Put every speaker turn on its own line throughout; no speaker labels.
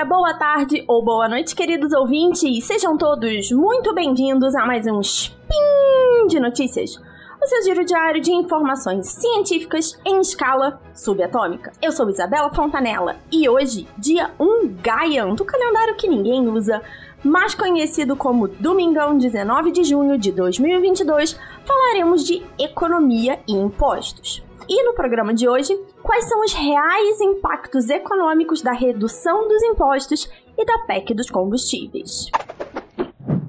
dia, boa tarde ou boa noite, queridos ouvintes. Sejam todos muito bem-vindos a mais um Spin de Notícias, o seu giro diário de informações científicas em escala subatômica. Eu sou Isabela Fontanella e hoje, dia 1 Gaian, do calendário que ninguém usa, mais conhecido como Domingão 19 de junho de 2022, falaremos de economia e impostos. E no programa de hoje, quais são os reais impactos econômicos da redução dos impostos e da PEC dos combustíveis?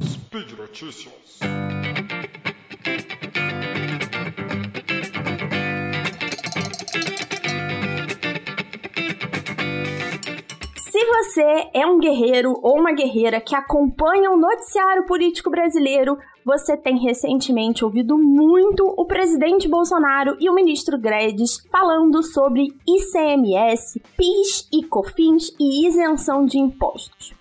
Speed Notícias. Você é um guerreiro ou uma guerreira que acompanha o noticiário político brasileiro, você tem recentemente ouvido muito o presidente Bolsonaro e o ministro Guedes falando sobre ICMS, PIS e COFINS e isenção de impostos.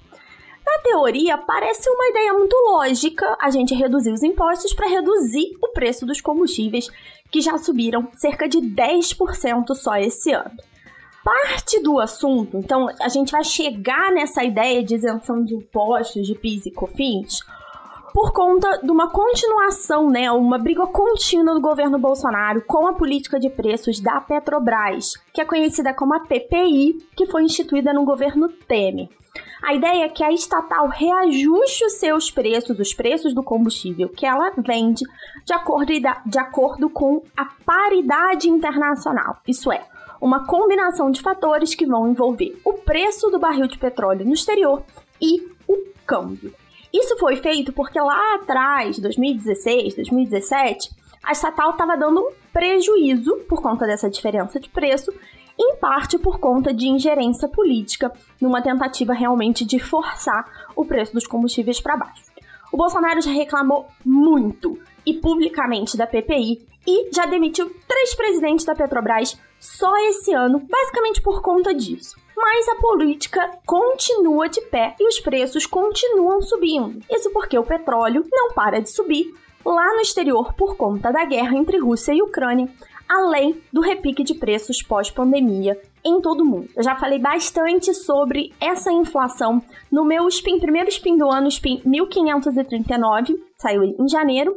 Na teoria, parece uma ideia muito lógica a gente reduzir os impostos para reduzir o preço dos combustíveis, que já subiram cerca de 10% só esse ano parte do assunto, então a gente vai chegar nessa ideia de isenção de impostos, de PIS e COFINS, por conta de uma continuação, né, uma briga contínua do governo Bolsonaro com a política de preços da Petrobras, que é conhecida como a PPI, que foi instituída no governo Temer. A ideia é que a estatal reajuste os seus preços, os preços do combustível que ela vende, de acordo, de acordo com a paridade internacional. Isso é, uma combinação de fatores que vão envolver o preço do barril de petróleo no exterior e o câmbio. Isso foi feito porque lá atrás, 2016, 2017, a estatal estava dando um prejuízo por conta dessa diferença de preço, em parte por conta de ingerência política, numa tentativa realmente de forçar o preço dos combustíveis para baixo. O Bolsonaro já reclamou muito e publicamente da PPI e já demitiu três presidentes da Petrobras só esse ano, basicamente por conta disso mas a política continua de pé e os preços continuam subindo. Isso porque o petróleo não para de subir lá no exterior por conta da guerra entre Rússia e Ucrânia, além do repique de preços pós-pandemia em todo o mundo. Eu já falei bastante sobre essa inflação no meu spin, primeiro spin do ano, spin 1539, saiu em janeiro,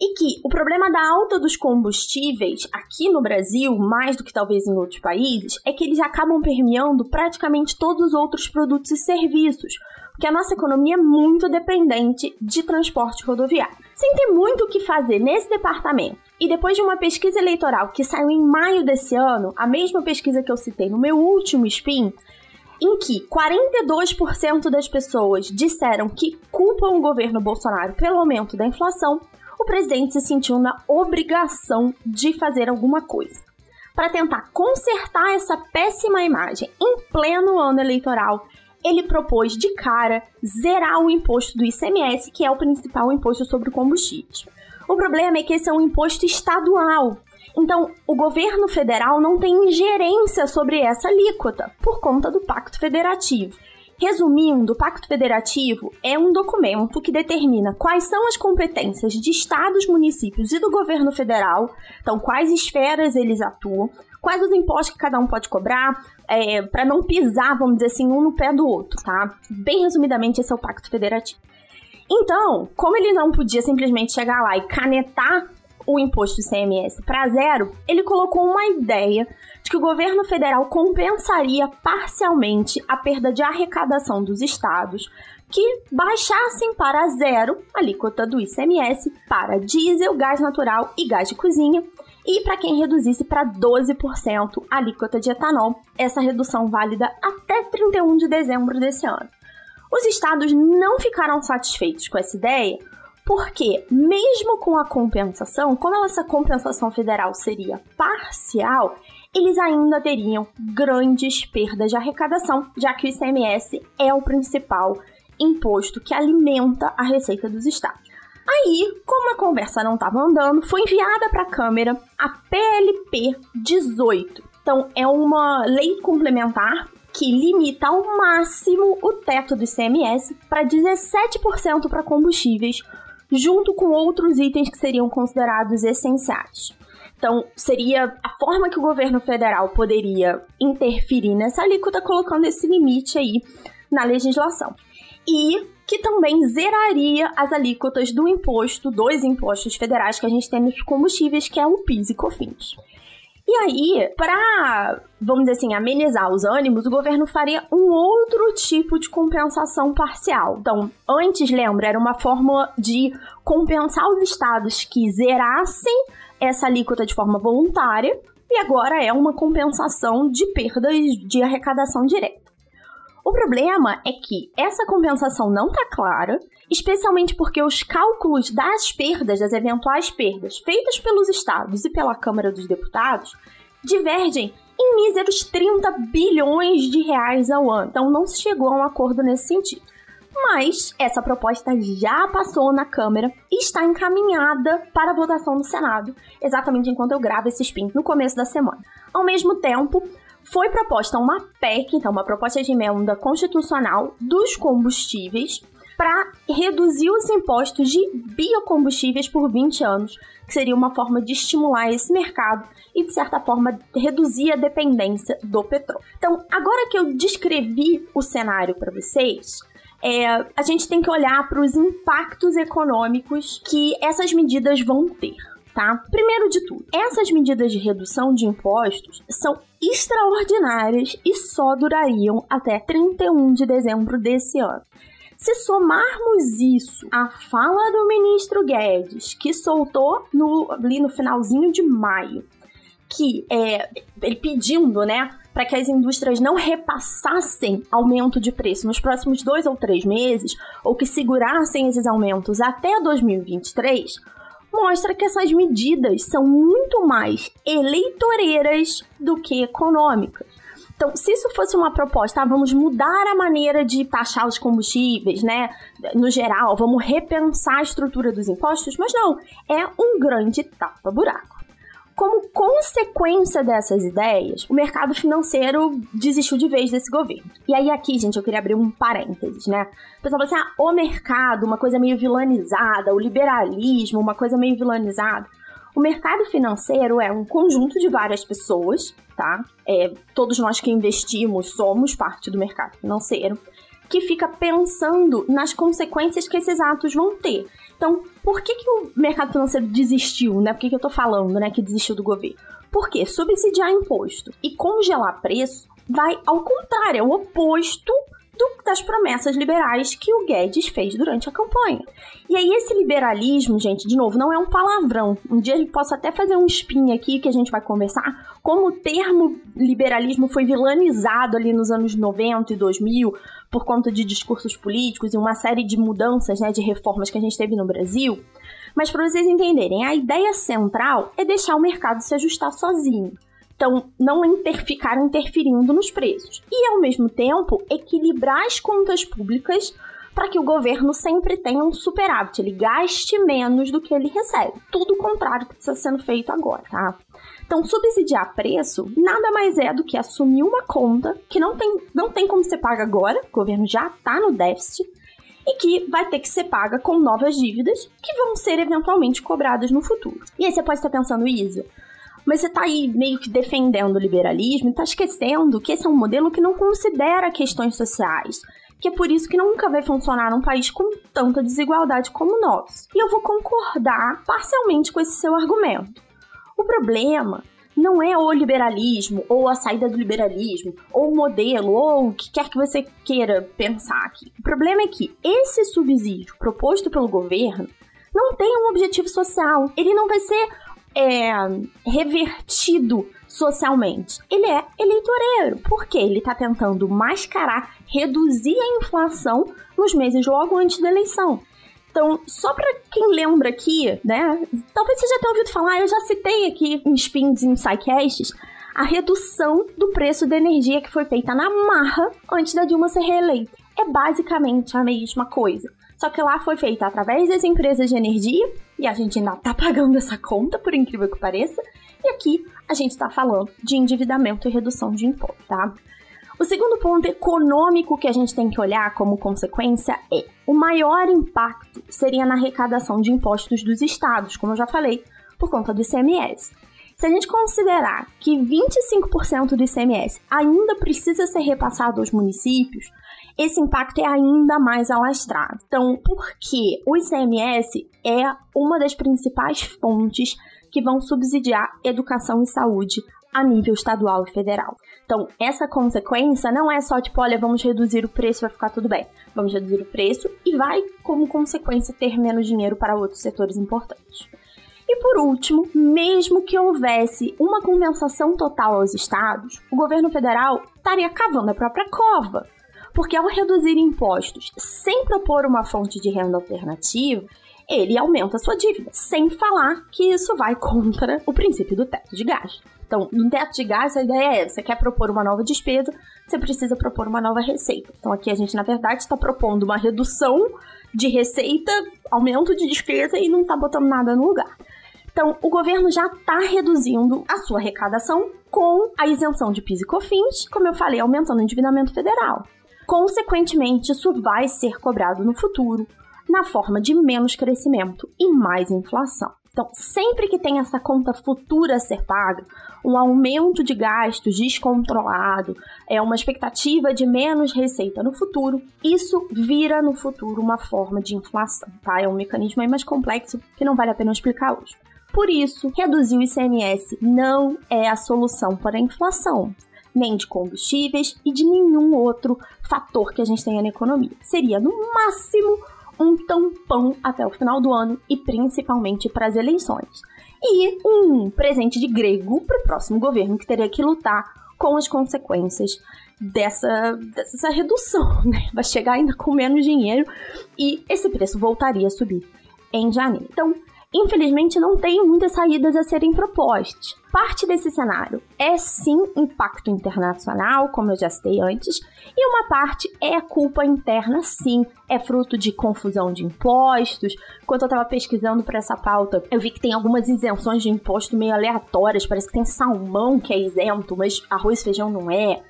e que o problema da alta dos combustíveis aqui no Brasil, mais do que talvez em outros países, é que eles acabam permeando praticamente todos os outros produtos e serviços, porque a nossa economia é muito dependente de transporte rodoviário. Sem ter muito o que fazer nesse departamento, e depois de uma pesquisa eleitoral que saiu em maio desse ano, a mesma pesquisa que eu citei no meu último spin, em que 42% das pessoas disseram que culpam o governo Bolsonaro pelo aumento da inflação, o presidente se sentiu na obrigação de fazer alguma coisa. Para tentar consertar essa péssima imagem em pleno ano eleitoral, ele propôs de cara zerar o imposto do ICMS, que é o principal imposto sobre combustíveis. O problema é que esse é um imposto estadual. Então, o governo federal não tem ingerência sobre essa alíquota por conta do Pacto Federativo. Resumindo, o Pacto Federativo é um documento que determina quais são as competências de estados, municípios e do governo federal, então quais esferas eles atuam, quais os impostos que cada um pode cobrar, é, para não pisar, vamos dizer assim, um no pé do outro, tá? Bem resumidamente, esse é o Pacto Federativo. Então, como ele não podia simplesmente chegar lá e canetar o imposto ICMS para zero, ele colocou uma ideia de que o governo federal compensaria parcialmente a perda de arrecadação dos estados que baixassem para zero a alíquota do ICMS para diesel, gás natural e gás de cozinha, e para quem reduzisse para 12% a alíquota de etanol, essa redução válida até 31 de dezembro desse ano. Os estados não ficaram satisfeitos com essa ideia, porque, mesmo com a compensação, como essa compensação federal seria parcial, eles ainda teriam grandes perdas de arrecadação, já que o ICMS é o principal imposto que alimenta a receita dos estados. Aí, como a conversa não estava andando, foi enviada para a Câmara a PLP 18. Então, é uma lei complementar que limita ao máximo o teto do ICMS para 17% para combustíveis, junto com outros itens que seriam considerados essenciais. Então, seria a forma que o governo federal poderia interferir nessa alíquota, colocando esse limite aí na legislação. E que também zeraria as alíquotas do imposto, dois impostos federais que a gente tem nos combustíveis, que é o PIS e COFINS. E aí, para, vamos dizer assim, amenizar os ânimos, o governo faria um outro tipo de compensação parcial. Então, antes, lembra, era uma forma de compensar os estados que zerassem essa alíquota de forma voluntária, e agora é uma compensação de perdas de arrecadação direta. O problema é que essa compensação não está clara, especialmente porque os cálculos das perdas, das eventuais perdas feitas pelos estados e pela Câmara dos Deputados, divergem em míseros 30 bilhões de reais ao ano. Então não se chegou a um acordo nesse sentido. Mas essa proposta já passou na Câmara e está encaminhada para votação no Senado, exatamente enquanto eu gravo esse spin no começo da semana. Ao mesmo tempo, foi proposta uma PEC, então uma proposta de emenda constitucional dos combustíveis para reduzir os impostos de biocombustíveis por 20 anos, que seria uma forma de estimular esse mercado e, de certa forma, reduzir a dependência do petróleo. Então, agora que eu descrevi o cenário para vocês, é, a gente tem que olhar para os impactos econômicos que essas medidas vão ter tá? Primeiro de tudo, essas medidas de redução de impostos são extraordinárias e só durariam até 31 de dezembro desse ano. Se somarmos isso à fala do ministro Guedes, que soltou no, ali no finalzinho de maio, que é ele pedindo, né, para que as indústrias não repassassem aumento de preço nos próximos dois ou três meses, ou que segurassem esses aumentos até 2023, mostra que essas medidas são muito mais eleitoreiras do que econômicas. Então, se isso fosse uma proposta, ah, vamos mudar a maneira de taxar os combustíveis, né? No geral, vamos repensar a estrutura dos impostos, mas não, é um grande tapa-buraco. Como consequência dessas ideias, o mercado financeiro desistiu de vez desse governo. E aí, aqui, gente, eu queria abrir um parênteses, né? O pessoal fala assim: ah, o mercado, uma coisa meio vilanizada, o liberalismo, uma coisa meio vilanizada. O mercado financeiro é um conjunto de várias pessoas, tá? É, todos nós que investimos somos parte do mercado financeiro, que fica pensando nas consequências que esses atos vão ter. Então, por que, que o mercado financeiro desistiu, né? Por que, que eu tô falando, né, que desistiu do governo? Porque subsidiar imposto e congelar preço vai ao contrário, é o oposto do, das promessas liberais que o Guedes fez durante a campanha. E aí, esse liberalismo, gente, de novo, não é um palavrão. Um dia eu posso até fazer um spin aqui que a gente vai conversar como o termo liberalismo foi vilanizado ali nos anos 90 e 2000 por conta de discursos políticos e uma série de mudanças, né, de reformas que a gente teve no Brasil. Mas para vocês entenderem, a ideia central é deixar o mercado se ajustar sozinho. Então, não inter ficar interferindo nos preços. E, ao mesmo tempo, equilibrar as contas públicas para que o governo sempre tenha um superávit, ele gaste menos do que ele recebe. Tudo o contrário que está sendo feito agora, tá? Então, subsidiar preço nada mais é do que assumir uma conta que não tem, não tem como ser paga agora, o governo já está no déficit, e que vai ter que ser paga com novas dívidas que vão ser eventualmente cobradas no futuro. E aí você pode estar pensando, Isa, mas você está aí meio que defendendo o liberalismo e está esquecendo que esse é um modelo que não considera questões sociais. Que é por isso que nunca vai funcionar num país com tanta desigualdade como o nosso. E eu vou concordar parcialmente com esse seu argumento. O problema não é o liberalismo, ou a saída do liberalismo, ou o modelo, ou o que quer que você queira pensar aqui. O problema é que esse subsídio proposto pelo governo não tem um objetivo social. Ele não vai ser é, revertido socialmente. Ele é eleitoreiro, porque ele está tentando mascarar, reduzir a inflação nos meses logo antes da eleição. Então, só para quem lembra aqui, né? Talvez você já tenha ouvido falar, eu já citei aqui em spins e em sidecasts, a redução do preço da energia que foi feita na marra antes da Dilma ser reeleita. É basicamente a mesma coisa. Só que lá foi feita através das empresas de energia, e a gente ainda tá pagando essa conta, por incrível que pareça. E aqui a gente está falando de endividamento e redução de imposto, tá? O segundo ponto econômico que a gente tem que olhar como consequência é o maior impacto seria na arrecadação de impostos dos estados, como eu já falei, por conta do ICMS. Se a gente considerar que 25% do ICMS ainda precisa ser repassado aos municípios, esse impacto é ainda mais alastrado. Então, porque o ICMS é uma das principais fontes que vão subsidiar educação e saúde a nível estadual e federal. Então, essa consequência não é só tipo, olha, vamos reduzir o preço, vai ficar tudo bem. Vamos reduzir o preço e vai, como consequência, ter menos dinheiro para outros setores importantes. E por último, mesmo que houvesse uma compensação total aos estados, o governo federal estaria cavando a própria cova. Porque ao reduzir impostos sem propor uma fonte de renda alternativa, ele aumenta a sua dívida, sem falar que isso vai contra o princípio do teto de gasto. Então, no teto de gasto, a ideia é: você quer propor uma nova despesa, você precisa propor uma nova receita. Então, aqui a gente, na verdade, está propondo uma redução de receita, aumento de despesa e não está botando nada no lugar. Então, o governo já está reduzindo a sua arrecadação com a isenção de PIS e COFINS, como eu falei, aumentando o endividamento federal. Consequentemente, isso vai ser cobrado no futuro na forma de menos crescimento e mais inflação. Então, sempre que tem essa conta futura a ser paga, um aumento de gastos descontrolado, é uma expectativa de menos receita no futuro, isso vira no futuro uma forma de inflação, tá? É um mecanismo aí mais complexo que não vale a pena explicar hoje. Por isso, reduzir o ICMS não é a solução para a inflação, nem de combustíveis e de nenhum outro fator que a gente tenha na economia. Seria, no máximo, um tampão até o final do ano e principalmente para as eleições. E um presente de grego para o próximo governo que teria que lutar com as consequências dessa, dessa redução, né? Vai chegar ainda com menos dinheiro e esse preço voltaria a subir em janeiro. Então, infelizmente não tem muitas saídas a serem propostas. Parte desse cenário é sim impacto internacional, como eu já citei antes, e uma parte é culpa interna, sim, é fruto de confusão de impostos. Quando eu estava pesquisando para essa pauta, eu vi que tem algumas isenções de imposto meio aleatórias, parece que tem salmão que é isento, mas arroz e feijão não é.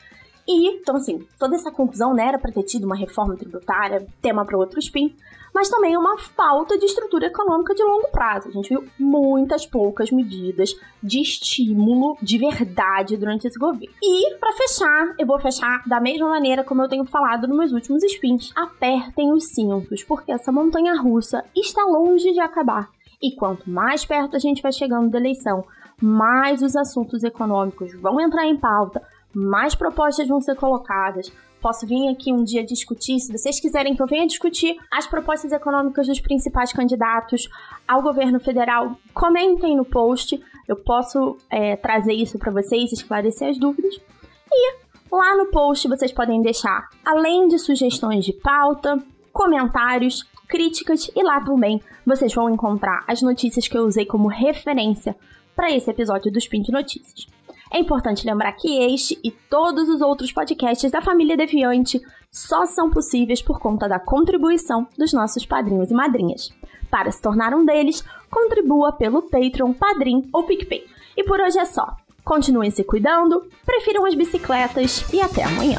E, então, assim, toda essa confusão né, era para ter tido uma reforma tributária, tema para outro spin, mas também uma falta de estrutura econômica de longo prazo. A gente viu muitas poucas medidas de estímulo de verdade durante esse governo. E, para fechar, eu vou fechar da mesma maneira como eu tenho falado nos meus últimos spins. Apertem os cintos, porque essa montanha russa está longe de acabar. E quanto mais perto a gente vai chegando da eleição, mais os assuntos econômicos vão entrar em pauta, mais propostas vão ser colocadas. Posso vir aqui um dia discutir, se vocês quiserem que eu venha discutir as propostas econômicas dos principais candidatos ao governo federal, comentem no post. Eu posso é, trazer isso para vocês, esclarecer as dúvidas. E lá no post vocês podem deixar, além de sugestões de pauta, comentários, críticas e lá também vocês vão encontrar as notícias que eu usei como referência para esse episódio do Spin de Notícias. É importante lembrar que este e todos os outros podcasts da família Deviante só são possíveis por conta da contribuição dos nossos padrinhos e madrinhas. Para se tornar um deles, contribua pelo Patreon, Padrim ou PicPay. E por hoje é só. Continuem se cuidando, prefiram as bicicletas e até amanhã.